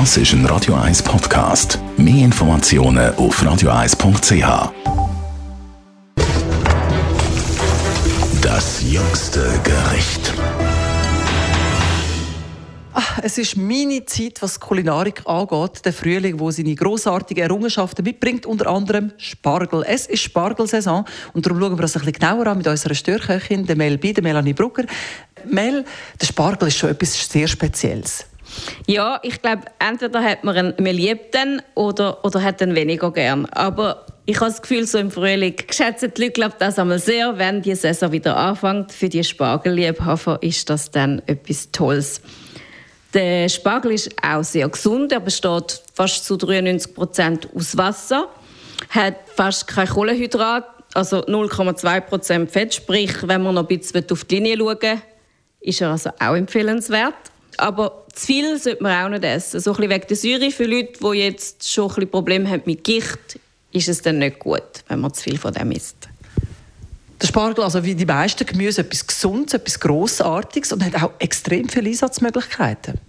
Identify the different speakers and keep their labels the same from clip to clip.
Speaker 1: Das ist ein Radio 1 Podcast. Mehr Informationen auf radio1.ch. Das jüngste Gericht.
Speaker 2: Ach, es ist meine Zeit, was Kulinarik angeht. Der Frühling, wo seine grossartigen Errungenschaften mitbringt, unter anderem Spargel. Es ist Spargelsaison und darum schauen wir das ein bisschen genauer an mit unserer Störköchin, der Mel B, der Melanie Brugger. Mel, der Spargel ist schon etwas sehr Spezielles.
Speaker 3: Ja, ich glaube, entweder hat man einen, man liebt den oder, oder hat den weniger gern. Aber ich habe das Gefühl, so im Frühling schätzen die Leute das einmal sehr, wenn die Saison wieder anfängt. Für die Spargelliebhaber ist das dann etwas Tolles. Der Spargel ist auch sehr gesund. Er besteht fast zu 93 Prozent aus Wasser, hat fast kein Kohlenhydrat, also 0,2 Prozent Fett. Sprich, wenn man noch ein bisschen auf die Linie schauen ist er also auch empfehlenswert. Aber zu viel sollte man auch nicht essen. So ein bisschen wegen der Säure für Leute, die jetzt schon ein bisschen Probleme haben mit Gicht, ist es dann nicht gut, wenn man zu viel von dem isst.
Speaker 2: Der Spargel, also wie die meisten Gemüse, etwas Gesundes, etwas Grossartiges und hat auch extrem viele Einsatzmöglichkeiten.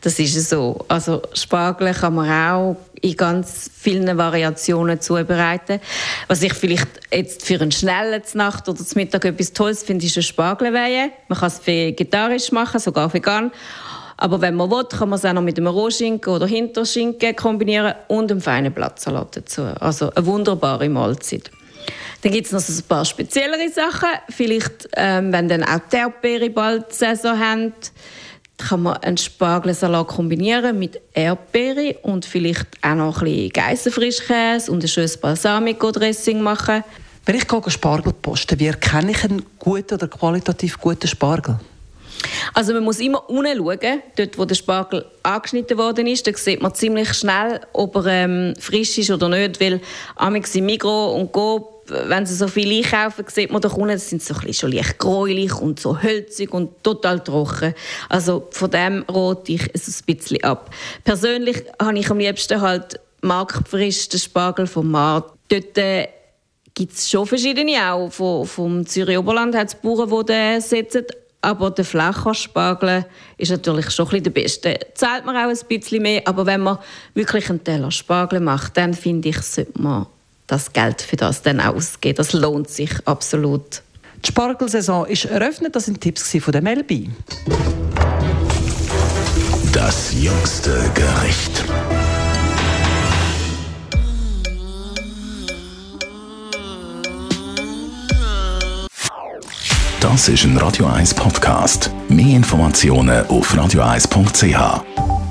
Speaker 3: Das ist so. Also Spargel kann man auch in ganz vielen Variationen zubereiten. Was ich vielleicht jetzt für einen schnellen Nacht oder zum Mittag etwas Tolles finde, ist eine Spargelweihe. Man kann es vegetarisch machen, sogar vegan. Aber wenn man will, kann man es auch noch mit einem Rohschinken oder Hinterschinken kombinieren und einem feinen Blattsalat dazu. Also eine wunderbare Mahlzeit. Dann gibt es noch so ein paar speziellere Sachen. Vielleicht, ähm, wenn dann auch die Erdbeere bald Saison haben, kann man einen Spargelsalat kombinieren mit Erdbeere und vielleicht auch noch ein bisschen Geissenfrischkäse und ein schönes Balsamico-Dressing machen.
Speaker 2: Wenn ich Spargel poste, wie erkenne ich einen guten oder qualitativ guten Spargel?
Speaker 3: Also man muss immer unten schauen, dort wo der Spargel angeschnitten worden ist, da sieht man ziemlich schnell, ob er ähm, frisch ist oder nicht, weil amix im Migros und Go wenn sie so viel einkaufen, sieht man doch unten, sind so schon leicht gräulich und so hölzig und total trocken. Also von dem rote ich es ein bisschen ab. Persönlich habe ich am liebsten halt marktfrisch den Spargel vom Markt. Dort äh, gibt es schon verschiedene auch. Vom, vom Zürich Oberland hat es Bauern, die den setzen. Aber der Flacherspargel ist natürlich schon ein bisschen der beste. Zahlt man auch ein bisschen mehr, aber wenn man wirklich einen Teller Spargel macht, dann finde ich, sollte man das Geld für das dann ausgeben. Das lohnt sich absolut.
Speaker 2: Die Spargelsaison ist eröffnet. Das sind Tipps von der Melbi.
Speaker 1: Das jüngste Gericht. Das ist ein Radio 1 Podcast. Mehr Informationen auf radio1.ch.